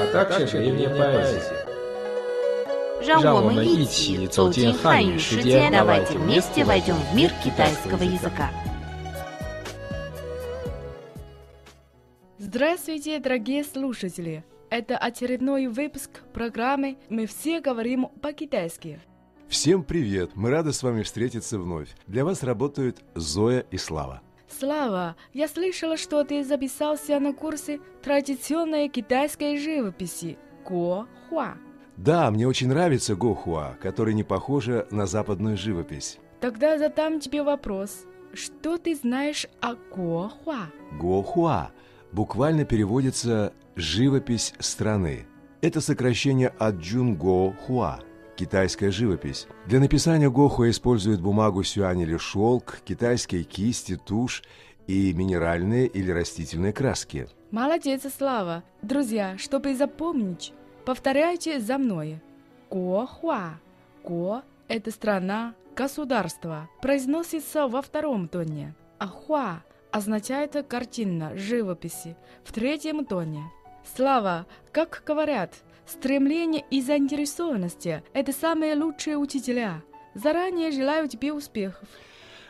а также древняя поэзия. 让我们让我们一一起起走进走进汉汉语世语世界界， давайте давайте вместе вместе войдем в мир китайского китайского языка. Здравствуйте, дорогие слушатели! Это очередной выпуск программы «Мы все говорим по-китайски». Всем привет! Мы рады с вами встретиться вновь. Для вас работают Зоя и Слава. Слава, я слышала, что ты записался на курсы традиционной китайской живописи Го Хуа. Да, мне очень нравится Гохуа, который не похожа на западную живопись. Тогда задам тебе вопрос. Что ты знаешь о Го Хуа? Гохуа буквально переводится «живопись страны». Это сокращение от Джунго Хуа – китайская живопись. Для написания Гохуа используют бумагу сюань или шелк, китайские кисти, тушь и минеральные или растительные краски. Молодец, Слава. Друзья, чтобы запомнить, повторяйте за мной. Го Хуа. Го – это страна, государство. Произносится во втором тоне. А Хуа означает картина, живописи в третьем тоне. Слава, как говорят, стремление и заинтересованность – это самые лучшие учителя. Заранее желаю тебе успехов.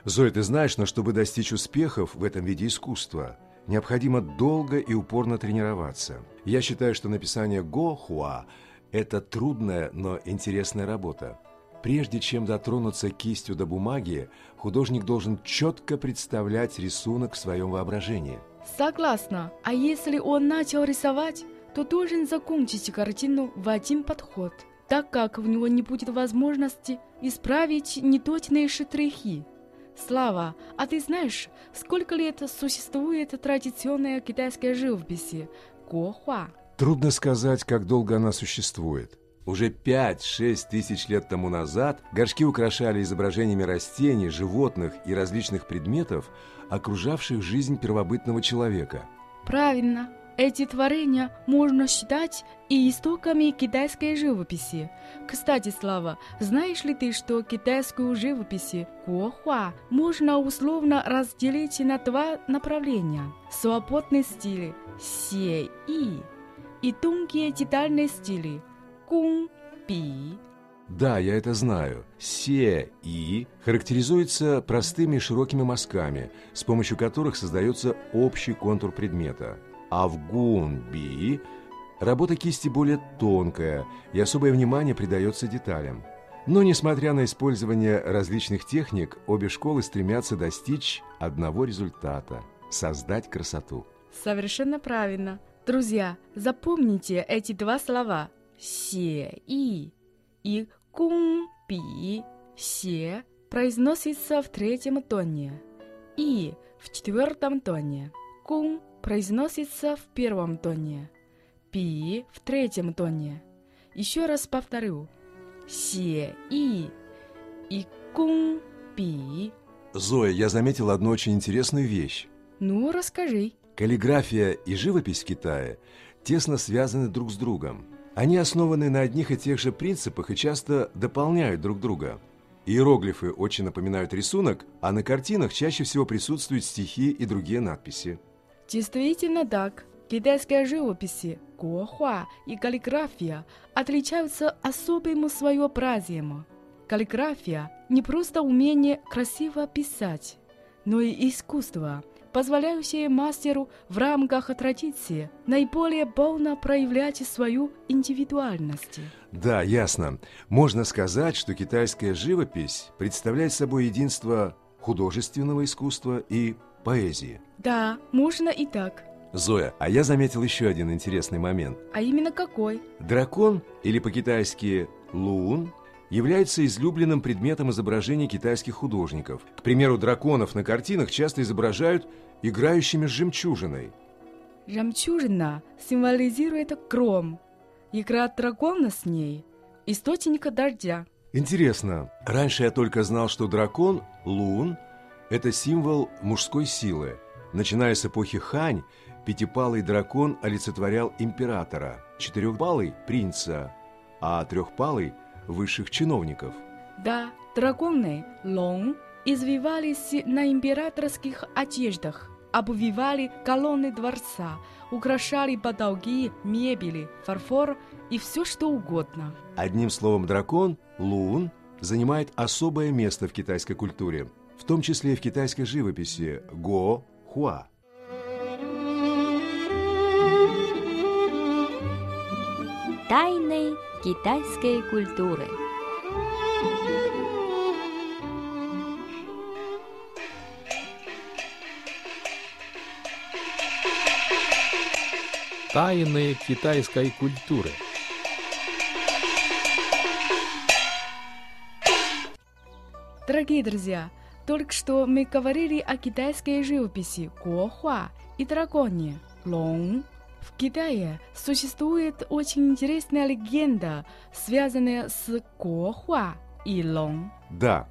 Зоя, ты знаешь, но чтобы достичь успехов в этом виде искусства, необходимо долго и упорно тренироваться. Я считаю, что написание Го-Хуа – это трудная, но интересная работа. Прежде чем дотронуться кистью до бумаги, художник должен четко представлять рисунок в своем воображении. Согласна. А если он начал рисовать, то должен закончить картину в один подход, так как у него не будет возможности исправить неточные штрихи. Слава, а ты знаешь, сколько лет существует традиционная китайская живопись Гохуа? Трудно сказать, как долго она существует. Уже 5-6 тысяч лет тому назад горшки украшали изображениями растений, животных и различных предметов, окружавших жизнь первобытного человека. Правильно. Эти творения можно считать и истоками китайской живописи. Кстати, Слава, знаешь ли ты, что китайскую живопись Гохуа можно условно разделить на два направления? Свободный стиль Се И и тонкие детальные стили Гун Би. Да, я это знаю. Се и характеризуется простыми широкими мазками, с помощью которых создается общий контур предмета. А в гун би работа кисти более тонкая, и особое внимание придается деталям. Но, несмотря на использование различных техник, обе школы стремятся достичь одного результата – создать красоту. Совершенно правильно. Друзья, запомните эти два слова «се и» и «гун би». «Се» произносится в третьем тоне, «и» в четвертом тоне, «гун» произносится в первом тоне, «би» в третьем тоне. Еще раз повторю. «Се и» и «гун би». Зоя, я заметил одну очень интересную вещь. Ну, расскажи. Каллиграфия и живопись в Китае тесно связаны друг с другом. Они основаны на одних и тех же принципах и часто дополняют друг друга. Иероглифы очень напоминают рисунок, а на картинах чаще всего присутствуют стихи и другие надписи. Действительно так. Китайская живопись, гохуа и каллиграфия отличаются особым своеобразием. Каллиграфия – не просто умение красиво писать, но и искусство, позволяющее мастеру в рамках традиции наиболее полно проявлять свою индивидуальность. Да, ясно. Можно сказать, что китайская живопись представляет собой единство художественного искусства и поэзии. Да, можно и так. Зоя, а я заметил еще один интересный момент. А именно какой? Дракон, или по-китайски лун, является излюбленным предметом изображений китайских художников. К примеру, драконов на картинах часто изображают играющими с жемчужиной. Жемчужина символизирует гром. Игра дракона с ней – источник дождя. Интересно, раньше я только знал, что дракон, лун, это символ мужской силы. Начиная с эпохи Хань, пятипалый дракон олицетворял императора, четырехпалый – принца, а трехпалый – высших чиновников. Да, драконы, лон, извивались на императорских одеждах, обвивали колонны дворца, украшали потолки, мебели, фарфор и все что угодно. Одним словом, дракон, лун, занимает особое место в китайской культуре, в том числе и в китайской живописи го, хуа. Тайны китайской культуры. Тайны китайской культуры. Дорогие друзья, только что мы говорили о китайской живописи Гохуа и драконе Лонг. В Китае существует очень интересная легенда, связанная с Гохуа и Лонг. Да,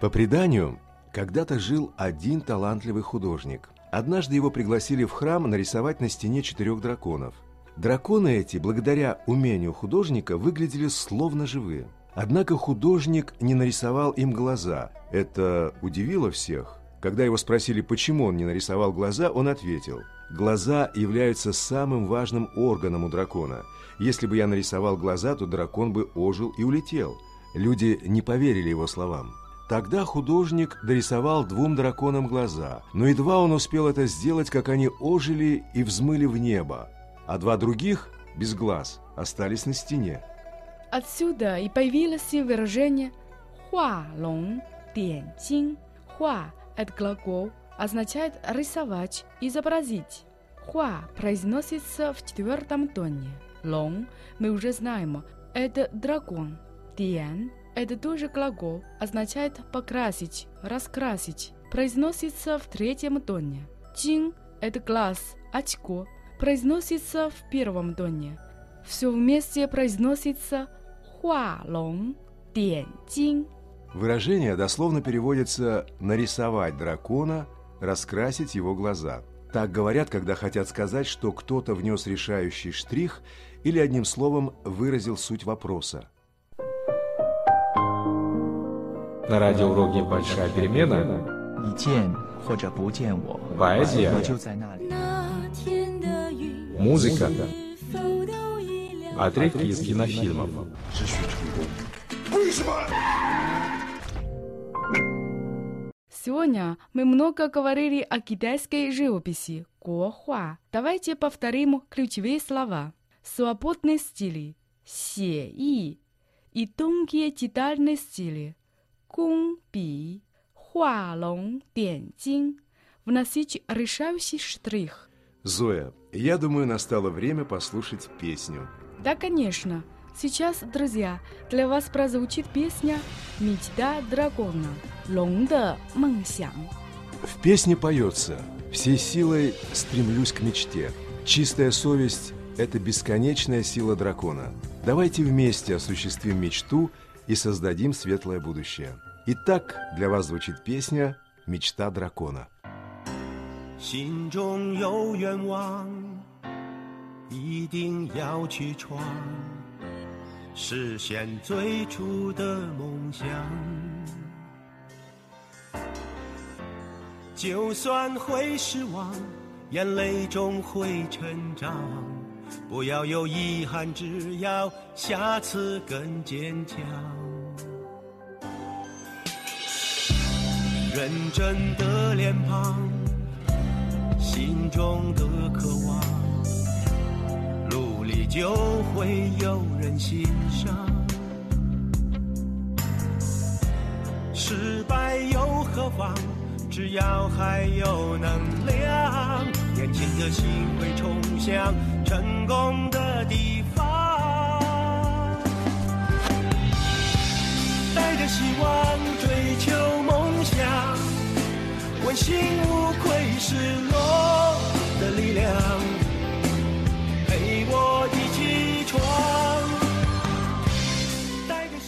по преданию, когда-то жил один талантливый художник. Однажды его пригласили в храм нарисовать на стене четырех драконов. Драконы эти, благодаря умению художника, выглядели словно живые. Однако художник не нарисовал им глаза. Это удивило всех. Когда его спросили, почему он не нарисовал глаза, он ответил, «Глаза являются самым важным органом у дракона. Если бы я нарисовал глаза, то дракон бы ожил и улетел». Люди не поверили его словам. Тогда художник дорисовал двум драконам глаза, но едва он успел это сделать, как они ожили и взмыли в небо, а два других, без глаз, остались на стене. Отсюда и появилось выражение «хуа лонг диан цин». «Хуа» – это глагол, означает «рисовать», «изобразить». «Хуа» произносится в четвертом тоне. «Лонг» мы уже знаем – это дракон. «Диан» – это тоже глагол, означает «покрасить», «раскрасить». Произносится в третьем тоне. «Цин» – это глаз, очко. Произносится в первом тоне. Все вместе произносится Хуа Лонг Ден Динь. Выражение дословно переводится «нарисовать дракона», «раскрасить его глаза». Так говорят, когда хотят сказать, что кто-то внес решающий штрих или одним словом выразил суть вопроса. На радио уроке «Большая перемена» Поэзия Музыка а Отрывки из кинофильмов. Сегодня мы много говорили о китайской живописи Гохуа. Давайте повторим ключевые слова. Свободные стили Се И и тонкие детальные стили Кун Би Хуа Лонг Дян Цин вносить решающий штрих. Зоя, я думаю, настало время послушать песню. Да, конечно. Сейчас, друзья, для вас прозвучит песня «Мечта дракона» «Лонг де мэнсян». В песне поется «Всей силой стремлюсь к мечте. Чистая совесть – это бесконечная сила дракона. Давайте вместе осуществим мечту и создадим светлое будущее». Итак, для вас звучит песня «Мечта дракона». 心中有愿望， 一定要去闯，实现最初的梦想。就算会失望，眼泪终会成长。不要有遗憾，只要下次更坚强。认真的脸庞。心中的渴望，就会有人欣赏。失败又何妨？只要还有能量，年轻的心会冲向成功的地方。带着希望追求梦想。问心无愧失落的力量，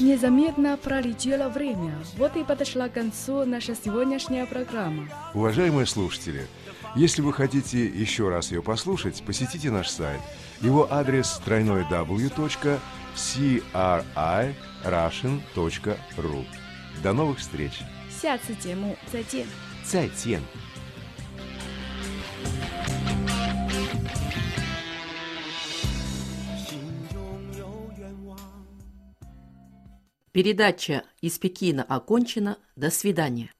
Незаметно пролетело время. Вот и подошла к концу наша сегодняшняя программа. Уважаемые слушатели, если вы хотите еще раз ее послушать, посетите наш сайт. Его адрес тройной w.crirussian.ru. До новых встреч! 下次节目再见！再见。Передача из Пекина окончена. До свидания.